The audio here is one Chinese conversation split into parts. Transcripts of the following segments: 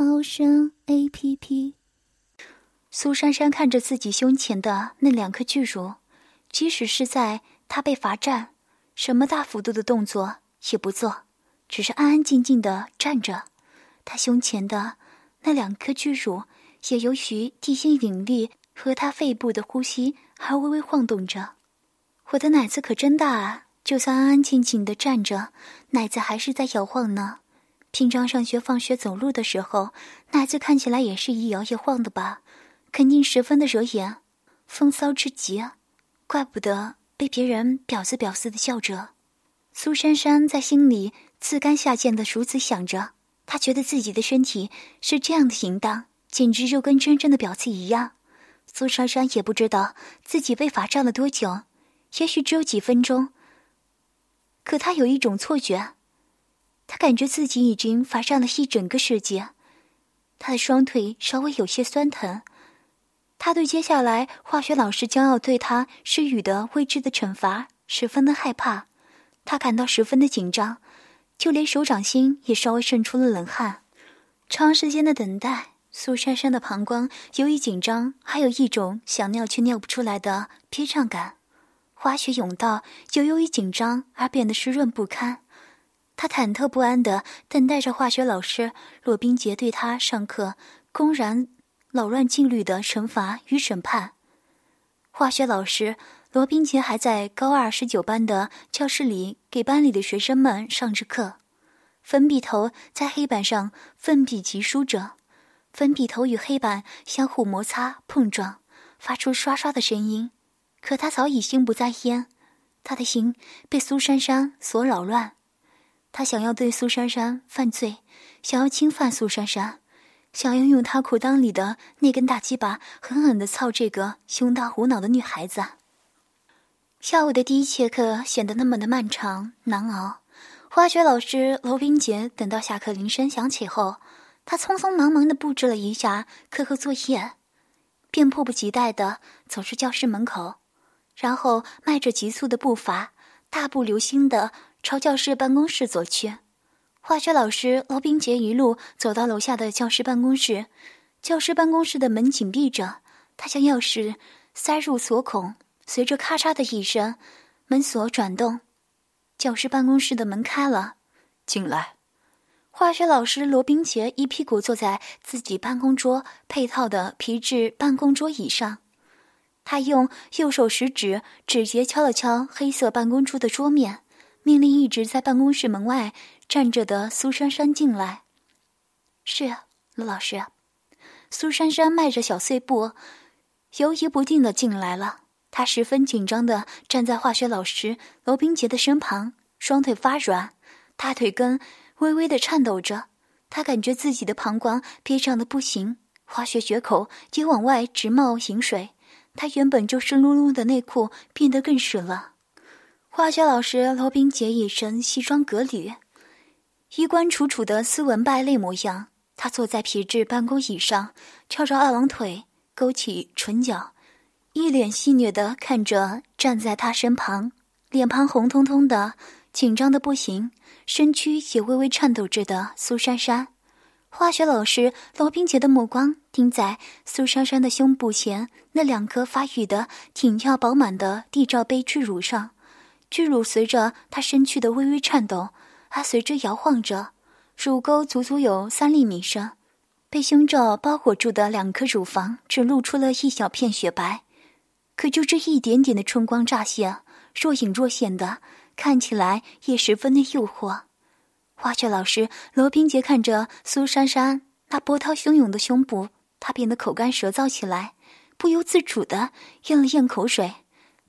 猫生 A P P。苏珊珊看着自己胸前的那两颗巨乳，即使是在她被罚站，什么大幅度的动作也不做，只是安安静静的站着。她胸前的那两颗巨乳也由于地心引力和她肺部的呼吸而微微晃动着。我的奶子可真大啊！就算安安静静的站着，奶子还是在摇晃呢。平常上学、放学、走路的时候，奶子看起来也是一摇一晃的吧？肯定十分的惹眼，风骚之极。怪不得被别人婊子婊子的叫着。苏珊珊在心里自甘下贱的如此想着，她觉得自己的身体是这样的淫荡，简直就跟真正的婊子一样。苏珊珊也不知道自己被罚站了多久，也许只有几分钟。可他有一种错觉，感觉自己已经罚上了一整个世纪。他的双腿稍微有些酸疼，他对接下来化学老师将要对他施予的未知的惩罚十分的害怕，他感到十分的紧张，就连手掌心也稍微渗出了冷汗。长时间的等待，苏珊珊的膀胱由于紧张，还有一种想尿却尿不出来的憋胀感。花血甬道又由于紧张而变得湿润不堪，他忐忑不安地等待着化学老师罗宾杰对他上课公然扰乱纪律的惩罚与审判。化学老师罗宾杰还在高二十九班的教室里给班里的学生们上着课，粉笔头在黑板上奋笔疾书着，粉笔头与黑板相互摩擦碰撞，发出刷刷的声音。可他早已心不在焉，他的心被苏珊珊所扰乱，他想要对苏珊珊犯罪，想要侵犯苏珊珊，想要用他裤裆里的那根大鸡巴狠狠的操这个胸大无脑的女孩子。下午的第一节课显得那么的漫长难熬。化学老师罗宾杰等到下课铃声响起后，他匆匆忙忙的布置了一下课后作业，便迫不及待的走出教室门口。然后迈着急促的步伐，大步流星的朝教室办公室走去。化学老师罗宾杰一路走到楼下的教师办公室，教师办公室的门紧闭着。他将钥匙塞入锁孔，随着咔嚓的一声，门锁转动，教师办公室的门开了。进来。化学老师罗宾杰一屁股坐在自己办公桌配套的皮质办公桌椅上。他用右手食指指节敲了敲黑色办公桌的桌面，命令一直在办公室门外站着的苏珊珊进来。是，罗老师。苏珊珊迈着小碎步，犹疑不定的进来了。她十分紧张的站在化学老师罗宾杰的身旁，双腿发软，大腿根微微的颤抖着。她感觉自己的膀胱憋胀的不行，化学血口也往外直冒淫水。他原本就湿漉漉的内裤变得更湿了。化学老师罗宾杰一身西装革履，衣冠楚楚的斯文败类模样。他坐在皮质办公椅上，翘着二郎腿，勾起唇角，一脸戏谑的看着站在他身旁，脸庞红彤彤的，紧张的不行，身躯也微微颤抖着的苏珊珊。化学老师罗宾杰的目光盯在苏珊珊的胸部前那两颗发育的挺翘饱满的地罩杯巨乳上，巨乳随着她身躯的微微颤抖，还随之摇晃着，乳沟足足有三厘米深，被胸罩包裹住的两颗乳房只露出了一小片雪白，可就这一点点的春光乍现，若隐若现的，看起来也十分的诱惑。化学老师罗宾杰看着苏珊珊那波涛汹涌的胸部，他变得口干舌燥起来，不由自主的咽了咽口水。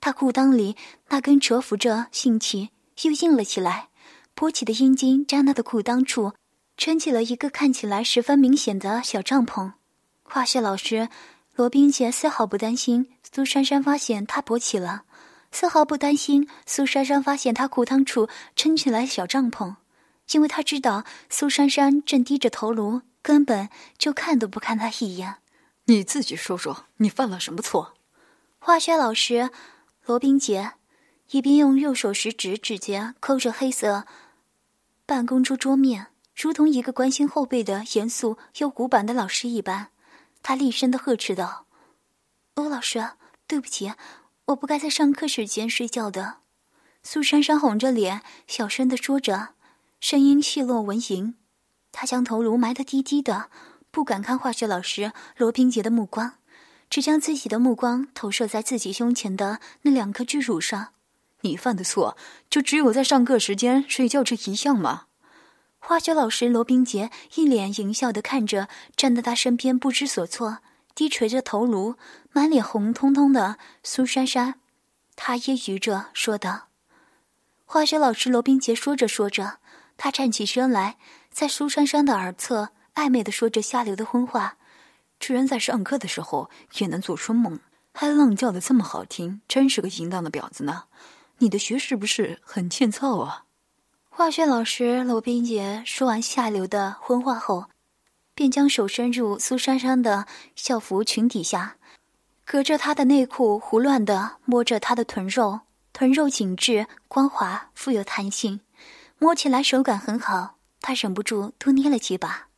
他裤裆里那根蛰伏着性器又硬了起来，勃起的阴茎在他的裤裆处撑起了一个看起来十分明显的小帐篷。化学老师罗宾杰丝毫不担心苏珊珊发现他勃起了，丝毫不担心苏珊珊发现他裤裆处撑起来小帐篷，因为他知道苏珊珊正低着头颅，根本就看都不看他一眼。你自己说说，你犯了什么错？化学老师罗宾杰一边用右手食指指节抠着黑色办公桌桌面，如同一个关心后辈的严肃又古板的老师一般。他厉声的呵斥道：“欧老师，对不起，我不该在上课时间睡觉的。”苏珊珊红着脸，小声的说着，声音细落蚊蝇。她将头颅埋得低低的，不敢看化学老师罗宾杰的目光，只将自己的目光投射在自己胸前的那两颗巨乳上。你犯的错，就只有在上课时间睡觉这一项吗？化学老师罗宾杰一脸淫笑的看着站在他身边不知所措、低垂着头颅、满脸红彤彤的苏珊珊，他揶揄着说道：“化学老师罗宾杰说着说着，他站起身来，在苏珊珊的耳侧暧昧的说着下流的荤话。居然在上课的时候也能做春梦，还浪叫的这么好听，真是个淫荡的婊子呢！你的学是不是很欠操啊？”化学老师罗宾杰说完下流的荤话后，便将手伸入苏珊珊的校服裙底下，隔着她的内裤胡乱的摸着她的臀肉，臀肉紧致、光滑、富有弹性，摸起来手感很好。他忍不住多捏了几把。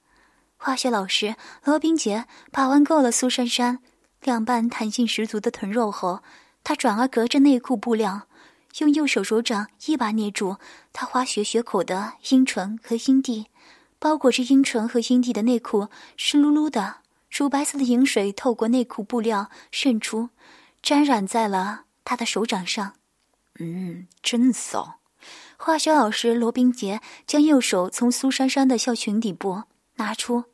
化学老师罗冰杰把玩够了苏珊珊两半弹性十足的臀肉后，他转而隔着内裤布料。用右手手掌一把捏住他滑雪血口的阴唇和阴蒂，包裹着阴唇和阴蒂的内裤湿漉漉的，乳白色的饮水透过内裤布料渗出，沾染在了他的手掌上。嗯，真骚！化学老师罗冰杰将右手从苏珊珊的校裙底部拿出，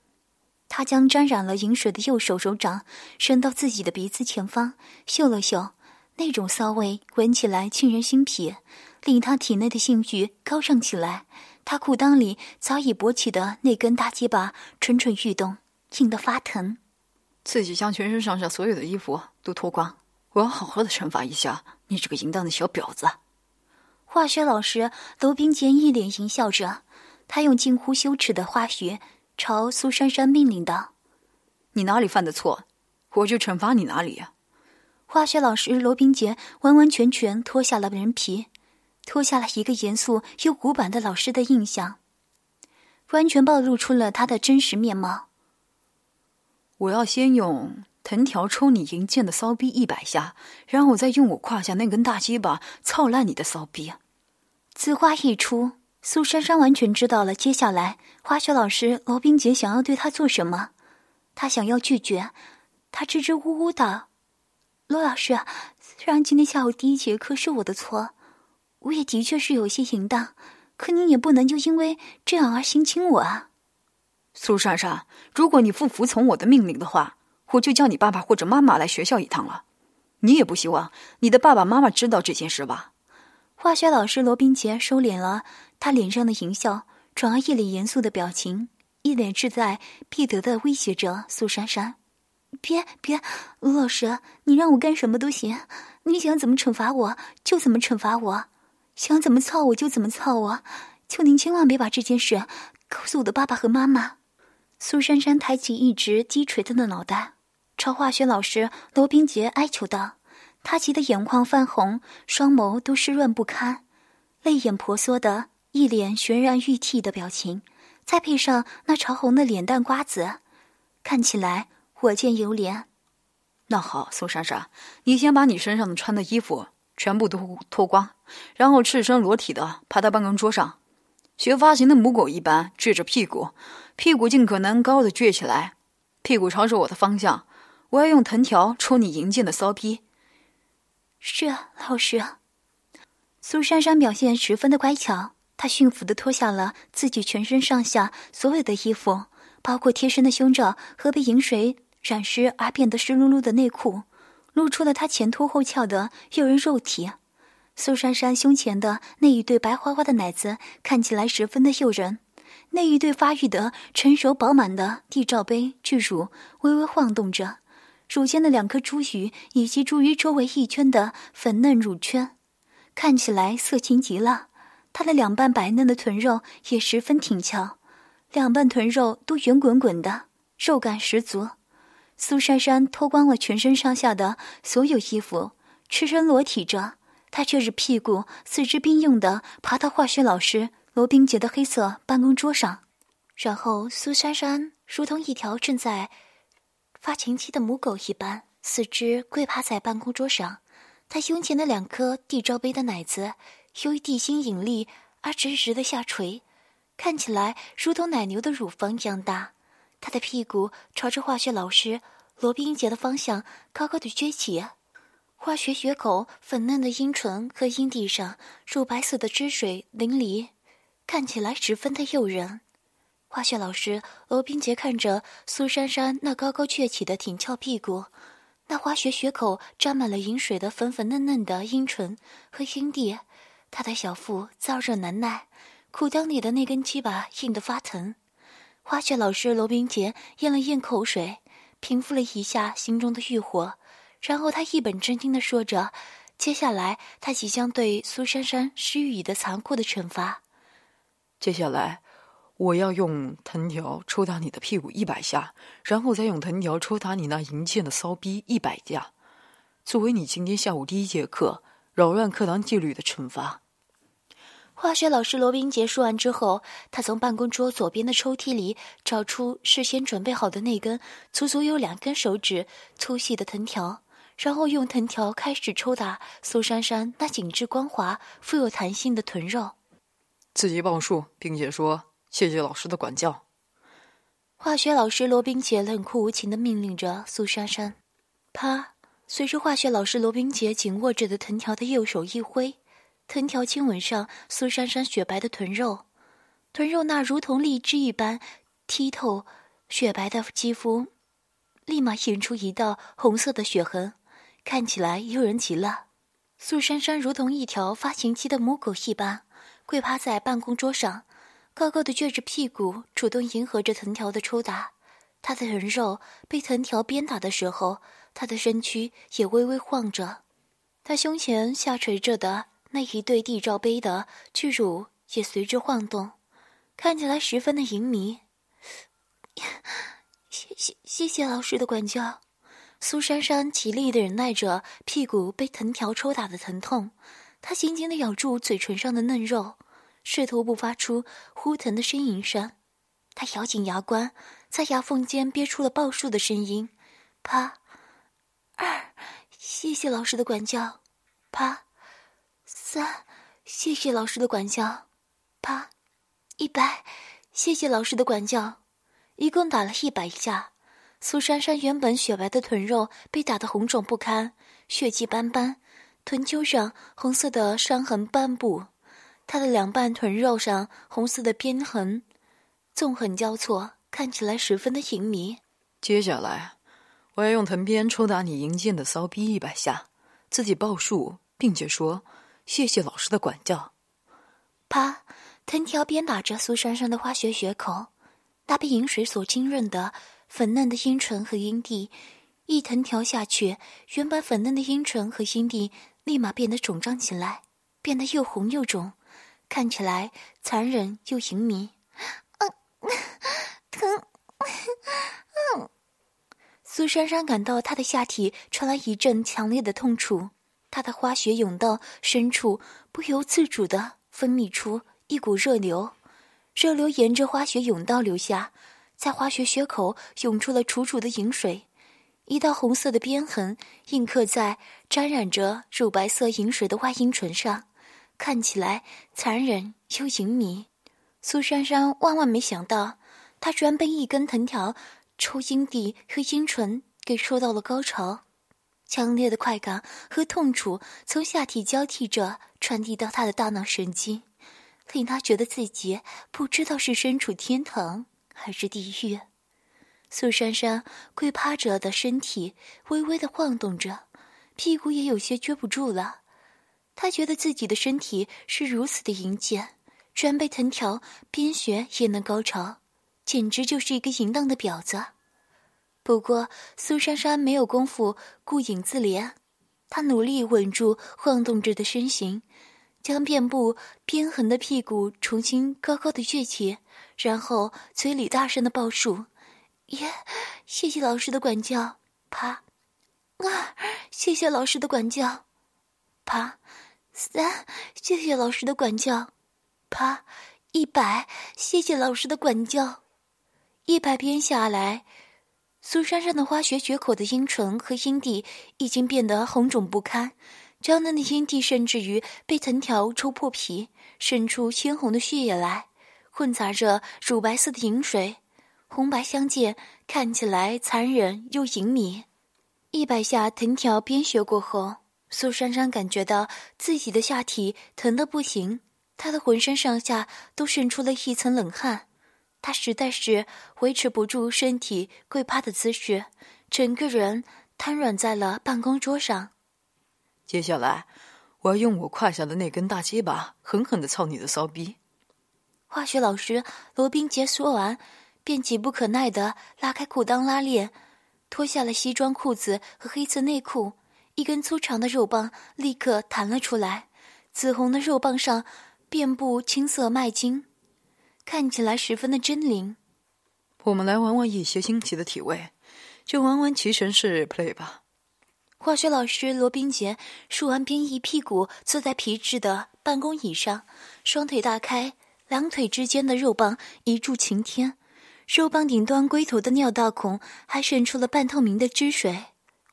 他将沾染了饮水的右手手掌伸到自己的鼻子前方，嗅了嗅。那种骚味闻起来沁人心脾，令他体内的性欲高涨起来。他裤裆里早已勃起的那根大鸡巴蠢蠢欲动，硬得发疼。自己将全身上下所有的衣服都脱光，我要好好的惩罚一下你这个淫荡的小婊子。化学老师罗宾杰一脸淫笑着，他用近乎羞耻的话语朝苏珊珊命令道：“你哪里犯的错，我就惩罚你哪里。”化学老师罗宾杰完完全全脱下了人皮，脱下了一个严肃又古板的老师的印象，完全暴露出了他的真实面貌。我要先用藤条抽你银剑的骚逼一百下，然后再用我胯下那根大鸡巴操烂你的骚逼。此话一出，苏珊珊完全知道了接下来化学老师罗宾杰想要对她做什么。她想要拒绝，她支支吾吾的。罗老师，虽然今天下午第一节课是我的错，我也的确是有些淫荡，可您也不能就因为这样而性侵我啊！苏珊珊，如果你不服从我的命令的话，我就叫你爸爸或者妈妈来学校一趟了。你也不希望你的爸爸妈妈知道这件事吧？化学老师罗宾杰收敛了他脸上的淫笑，转而一脸严肃的表情，一脸志在必得的威胁着苏珊珊。别别，老师，你让我干什么都行，你想怎么惩罚我就怎么惩罚我，想怎么操我就怎么操我，求您千万别把这件事告诉我的爸爸和妈妈。苏珊珊抬起一直低垂的脑袋，朝化学老师罗宾杰哀求道：“他急得眼眶泛红，双眸都湿润不堪，泪眼婆娑的一脸悬然欲涕的表情，再配上那潮红的脸蛋瓜子，看起来……”我见犹怜。那好，苏珊珊，你先把你身上的穿的衣服全部都脱光，然后赤身裸体的趴在办公桌上，学发型的母狗一般撅着屁股，屁股尽可能高的撅起来，屁股朝着我的方向。我要用藤条抽你银剑的骚逼。是啊，老师。苏珊珊表现十分的乖巧，她驯服的脱下了自己全身上下所有的衣服，包括贴身的胸罩和被饮水。染湿而变得湿漉漉的内裤，露出了她前凸后翘的诱人肉体。苏珊珊胸前的那一对白花花的奶子看起来十分的诱人，那一对发育的成熟饱满的地罩杯巨乳微微晃动着，乳尖的两颗珠鱼以及珠鱼周围一圈的粉嫩乳圈，看起来色情极了。她的两瓣白嫩的臀肉也十分挺翘，两瓣臀肉都圆滚滚的，肉感十足。苏珊珊脱光了全身上下的所有衣服，赤身裸体着，她却是屁股四肢并用的爬到化学老师罗宾杰的黑色办公桌上，然后苏珊珊如同一条正在发情期的母狗一般，四肢跪趴在办公桌上，它胸前的两颗地罩杯的奶子由于地心引力而直直的下垂，看起来如同奶牛的乳房一样大。他的屁股朝着化学老师罗宾杰的方向高高的撅起，化学血口粉嫩的阴唇和阴蒂上乳白色的汁水淋漓，看起来十分的诱人。化学老师罗宾杰看着苏珊珊那高高撅起的挺翘屁股，那化学血口沾满了饮水的粉粉嫩嫩的阴唇和阴蒂，他的小腹燥热难耐，裤裆里的那根鸡巴硬得发疼。化学老师罗宾杰咽了咽口水，平复了一下心中的欲火，然后他一本正经地说着：“接下来，他即将对苏珊珊施予的残酷的惩罚。接下来，我要用藤条抽打你的屁股一百下，然后再用藤条抽打你那淫贱的骚逼一百下，作为你今天下午第一节课扰乱课堂纪律的惩罚。”化学老师罗宾杰说完之后，他从办公桌左边的抽屉里找出事先准备好的那根足足有两根手指粗细的藤条，然后用藤条开始抽打苏珊珊那紧致光滑、富有弹性的臀肉。自己报数，并且说谢谢老师的管教。化学老师罗宾杰冷酷无情的命令着苏珊珊。啪！随着化学老师罗宾杰紧握着的藤条的右手一挥。藤条亲吻上苏珊珊雪白的臀肉，臀肉那如同荔枝一般剔透、雪白的肌肤，立马引出一道红色的血痕，看起来诱人极了。苏珊珊如同一条发情期的母狗一般，跪趴在办公桌上，高高的撅着屁股，主动迎合着藤条的抽打。他的人肉被藤条鞭打的时候，他的身躯也微微晃着，他胸前下垂着的。那一对地罩杯的巨乳也随之晃动，看起来十分的淫靡。谢谢谢谢老师的管教。苏珊珊极力的忍耐着屁股被藤条抽打的疼痛，她紧紧的咬住嘴唇上的嫩肉，试图不发出呼疼的呻吟声。他咬紧牙关，在牙缝间憋出了报数的声音：啪，二，谢谢老师的管教，啪。三，谢谢老师的管教。啪，一百，谢谢老师的管教。一共打了一百下。苏珊珊原本雪白的臀肉被打得红肿不堪，血迹斑斑，臀丘上红色的伤痕斑布，她的两半臀肉上红色的边痕纵横交错，看起来十分的淫靡。接下来，我要用藤鞭抽打你淫贱的骚逼一百下，自己报数，并且说。谢谢老师的管教。啪！藤条鞭打着苏珊珊的花穴穴口，那被饮水所浸润的粉嫩的阴唇和阴蒂，一藤条下去，原本粉嫩的阴唇和阴蒂立马变得肿胀起来，变得又红又肿，看起来残忍又淫靡。嗯，疼！嗯，苏珊珊感到她的下体传来一阵强烈的痛楚。她的花穴甬道深处不由自主的分泌出一股热流，热流沿着花穴甬道流下，在花穴穴口涌出了楚楚的饮水，一道红色的边痕印刻在沾染着乳白色饮水的外阴唇上，看起来残忍又淫靡。苏珊珊万万没想到，她居然被一根藤条抽阴蒂和阴唇给抽到了高潮。强烈的快感和痛楚从下体交替着传递到他的大脑神经，令他觉得自己不知道是身处天堂还是地狱。苏珊珊跪趴着的身体微微的晃动着，屁股也有些撅不住了。他觉得自己的身体是如此的淫贱，居然被藤条边学也能高潮，简直就是一个淫荡的婊子。不过苏珊珊没有功夫顾影自怜，她努力稳住晃动着的身形，将遍布鞭痕的屁股重新高高的撅起，然后嘴里大声的报数：“耶，谢谢老师的管教。”啪，啊，谢谢老师的管教。啪，三，谢谢老师的管教。啪，一百，谢谢老师的管教。一百鞭下来，苏珊珊的花穴绝口的阴唇和阴蒂已经变得红肿不堪，娇嫩的阴蒂甚至于被藤条抽破皮，渗出鲜红的血液来，混杂着乳白色的饮水，红白相间，看起来残忍又隐秘。一百下藤条鞭削过后，苏珊珊感觉到自己的下体疼得不行。她的浑身上下都渗出了一层冷汗，她实在是维持不住身体跪趴的姿势，整个人瘫软在了办公桌上。接下来，我要用我胯下的那根大鸡巴狠狠的操你的骚逼。化学老师罗宾杰说完，便急不可耐的拉开裤裆拉链，脱下了西装裤子和黑色内裤，一根粗长的肉棒立刻弹了出来，紫红的肉棒上。遍布青色脉经，看起来十分的狰狞。我们来玩玩一些新奇的体位，就玩玩骑神式 play 吧。化学老师罗宾杰梳完边，一屁股坐在皮质的办公椅上，双腿大开，两腿之间的肉棒一柱擎天，肉棒顶端龟头的尿道孔还渗出了半透明的汁水。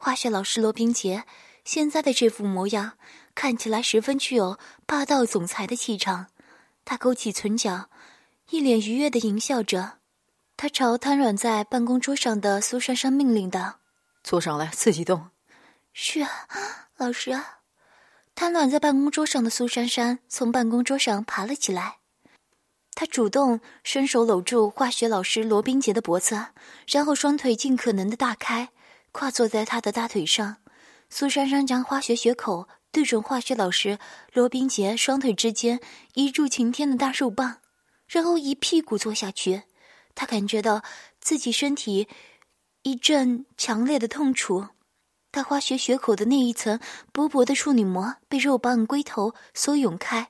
化学老师罗宾杰现在的这副模样。看起来十分具有霸道总裁的气场，他勾起唇角，一脸愉悦的淫笑着。他朝瘫软在办公桌上的苏珊珊命令道：“坐上来，自己动。”“是啊，老师。”啊瘫软在办公桌上的苏珊珊从办公桌上爬了起来，她主动伸手搂住化学老师罗宾杰的脖子，然后双腿尽可能的大开，跨坐在他的大腿上。苏珊珊将化学血口。对准化学老师罗宾杰双腿之间一柱擎天的大肉棒，然后一屁股坐下去。他感觉到自己身体一阵强烈的痛楚，他化学血口的那一层薄薄的处女膜被肉棒龟头所涌开，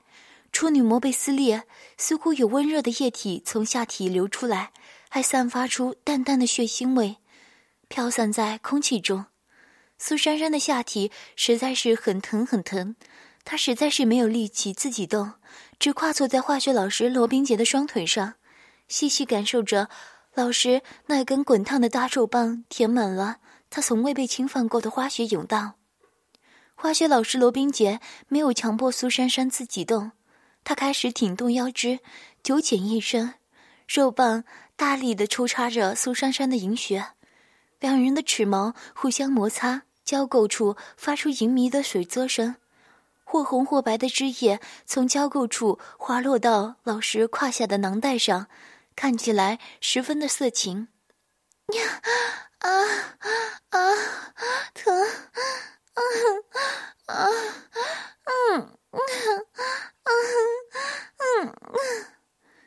处女膜被撕裂，似乎有温热的液体从下体流出来，还散发出淡淡的血腥味，飘散在空气中。苏珊珊的下体实在是很疼很疼，她实在是没有力气自己动，只跨坐在化学老师罗宾杰的双腿上，细细感受着老师那根滚烫的大肉棒填满了他从未被侵犯过的花穴甬道。化学老师罗宾杰没有强迫苏珊珊自己动，他开始挺动腰肢，九浅一身，肉棒大力的抽插着苏珊珊的银穴，两人的齿毛互相摩擦。交构处发出淫迷的水啧声，或红或白的汁液从交构处滑落到老师胯下的囊袋上，看起来十分的色情。呀啊啊！疼！啊啊嗯嗯嗯嗯！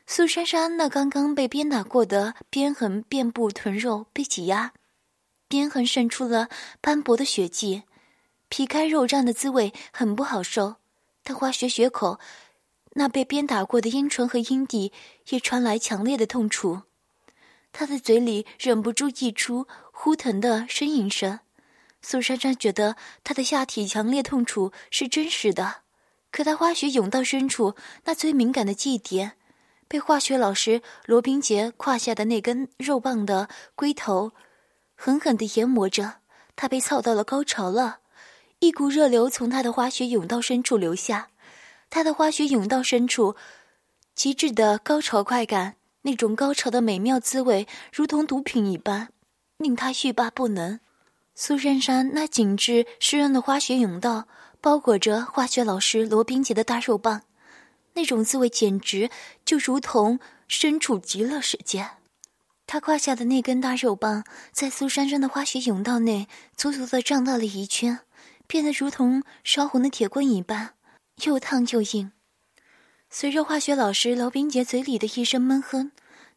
苏珊珊那刚刚被鞭打过的鞭痕遍布臀肉被挤压。鞭痕渗出了斑驳的血迹，皮开肉绽的滋味很不好受。他花血血口，那被鞭打过的阴唇和阴蒂也传来强烈的痛楚。他的嘴里忍不住溢出呼疼的呻吟声。苏珊珊觉得他的下体强烈痛楚是真实的，可他花血涌到深处那最敏感的祭点，被化学老师罗宾杰胯下的那根肉棒的龟头。狠狠地研磨着，他被操到了高潮了，一股热流从他的花穴甬道深处流下，他的花穴甬道深处，极致的高潮快感，那种高潮的美妙滋味，如同毒品一般，令他欲罢不能。苏珊珊那紧致湿润的花穴甬道，包裹着化学老师罗宾杰的大肉棒，那种滋味简直就如同身处极乐世界。他胯下的那根大肉棒，在苏珊珊的花穴甬道内足足的胀大了一圈，变得如同烧红的铁棍一般，又烫又硬。随着化学老师娄冰杰嘴里的一声闷哼，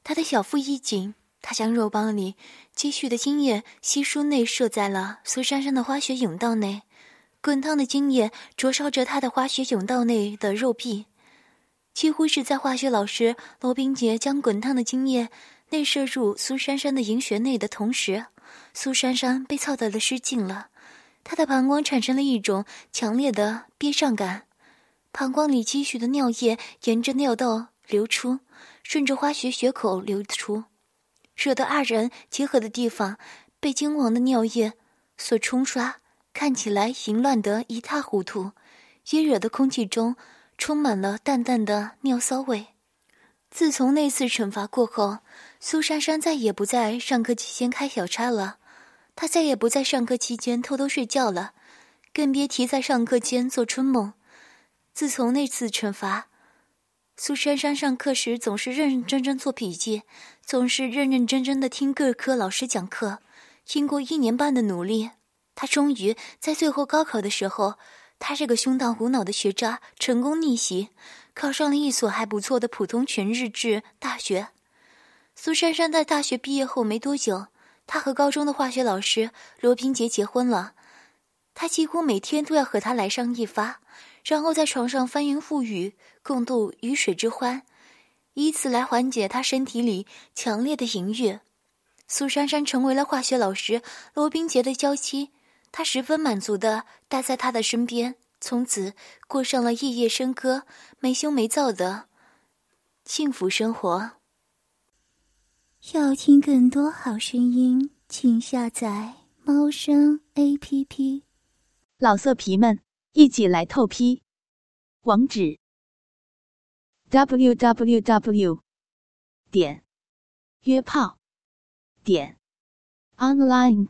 他的小腹一紧，他将肉棒里积蓄的精液悉数内射在了苏珊珊的花穴甬道内，滚烫的精液灼烧着他的花穴甬道内的肉壁。几乎是在化学老师罗冰杰将滚烫的精液内射入苏珊珊的银穴内的同时，苏珊珊被操得了失禁了，她的膀胱产生了一种强烈的憋胀感。膀胱里积蓄的尿液沿着尿道流出，顺着花穴穴口流出，惹得二人结合的地方被金黄的尿液所冲刷，看起来淫乱得一塌糊涂，也惹得空气中充满了淡淡的尿骚味。自从那次惩罚过后，苏珊珊再也不在上课期间开小差了，她再也不在上课期间偷偷睡觉了，更别提在上课间做春梦。自从那次惩罚，苏珊珊上课时总是认认真真做笔记，总是认认真真的听各科老师讲课。经过一年半的努力，她终于在最后高考的时候，他这个胸大无脑的学渣成功逆袭，考上了一所还不错的普通全日制大学。苏珊珊在大学毕业后没多久，她和高中的化学老师罗平杰结婚了。她几乎每天都要和他来上一发。然后在床上翻云覆雨，共度鱼水之欢，以此来缓解他身体里强烈的淫欲。苏珊珊成为了化学老师罗冰洁的娇妻，她十分满足的待在他的身边，从此过上了夜夜笙歌、没羞没躁的幸福生活。要听更多好声音，请下载猫声 A P P。老色皮们。一起来透批，网址：w w w 点约炮点 online